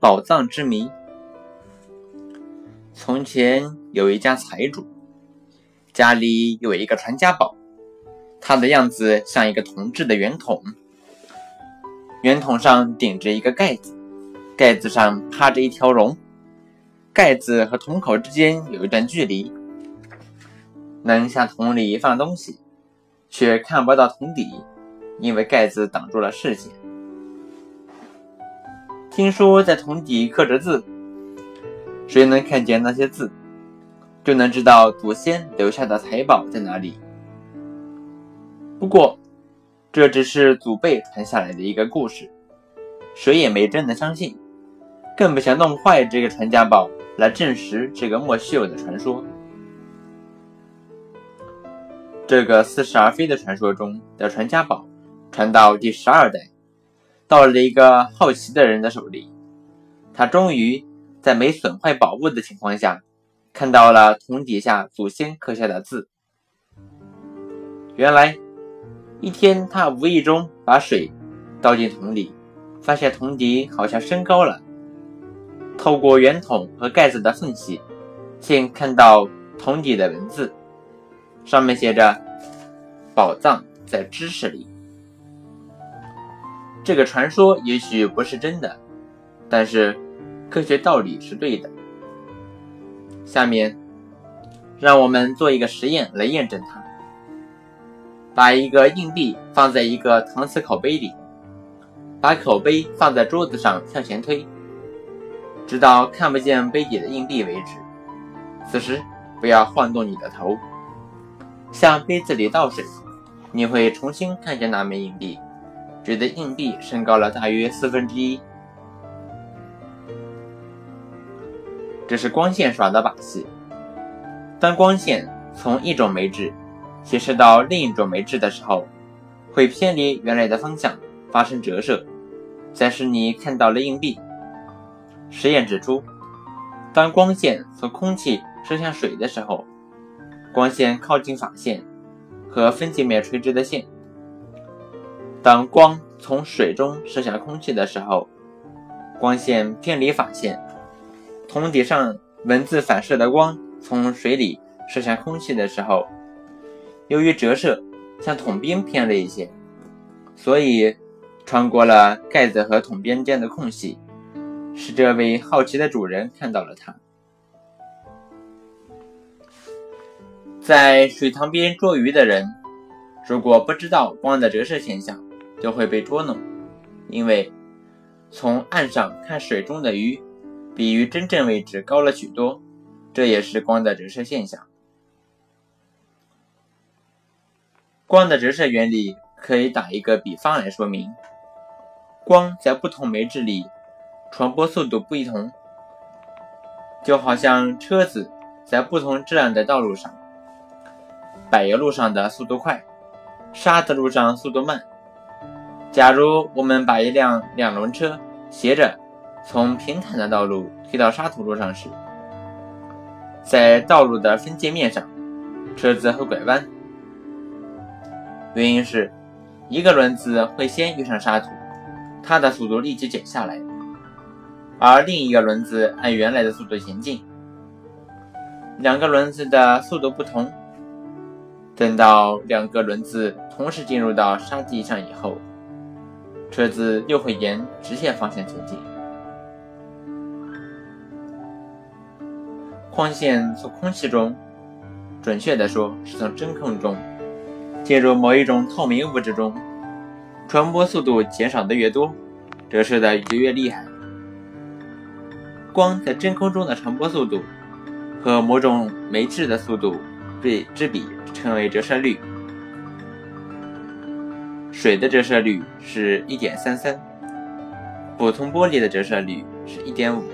宝藏之谜。从前有一家财主，家里有一个传家宝，它的样子像一个铜制的圆筒，圆筒上顶着一个盖子，盖子上趴着一条龙，盖子和桶口之间有一段距离，能向桶里放东西，却看不到桶底，因为盖子挡住了视线。听说在桶底刻着字，谁能看见那些字，就能知道祖先留下的财宝在哪里。不过，这只是祖辈传下来的一个故事，谁也没真的相信，更不想弄坏这个传家宝来证实这个莫须有的传说。这个似是而非的传说中的传家宝，传到第十二代。到了一个好奇的人的手里，他终于在没损坏宝物的情况下，看到了桶底下祖先刻下的字。原来，一天他无意中把水倒进桶里，发现桶底好像升高了。透过圆筒和盖子的缝隙，竟看到桶底的文字，上面写着：“宝藏在知识里。”这个传说也许不是真的，但是科学道理是对的。下面，让我们做一个实验来验证它。把一个硬币放在一个搪瓷口杯里，把口杯放在桌子上向前推，直到看不见杯底的硬币为止。此时不要晃动你的头，向杯子里倒水，你会重新看见那枚硬币。觉得硬币升高了大约四分之一，这是光线耍的把戏。当光线从一种媒质斜射到另一种媒质的时候，会偏离原来的方向，发生折射，才使你看到了硬币。实验指出，当光线从空气射向水的时候，光线靠近法线和分界面垂直的线。当光从水中射向空气的时候，光线偏离法线。桶底上文字反射的光从水里射向空气的时候，由于折射向桶边偏了一些，所以穿过了盖子和桶边间的空隙，使这位好奇的主人看到了它。在水塘边捉鱼的人，如果不知道光的折射现象，就会被捉弄，因为从岸上看水中的鱼，比于真正位置高了许多，这也是光的折射现象。光的折射原理可以打一个比方来说明：光在不同媒质里传播速度不同，就好像车子在不同质量的道路上，柏油路上的速度快，沙子路上速度慢。假如我们把一辆两轮车斜着从平坦的道路推到沙土路上时，在道路的分界面上，车子会拐弯。原因是，一个轮子会先遇上沙土，它的速度立即减下来，而另一个轮子按原来的速度前进。两个轮子的速度不同，等到两个轮子同时进入到沙地上以后。车子又会沿直线方向前进。光线从空气中，准确的说是从真空中进入某一种透明物质中，传播速度减少的越多，折射的就越厉害。光在真空中的传播速度和某种媒质的速度被之比称为折射率。水的折射率是一点三三，普通玻璃的折射率是一点五。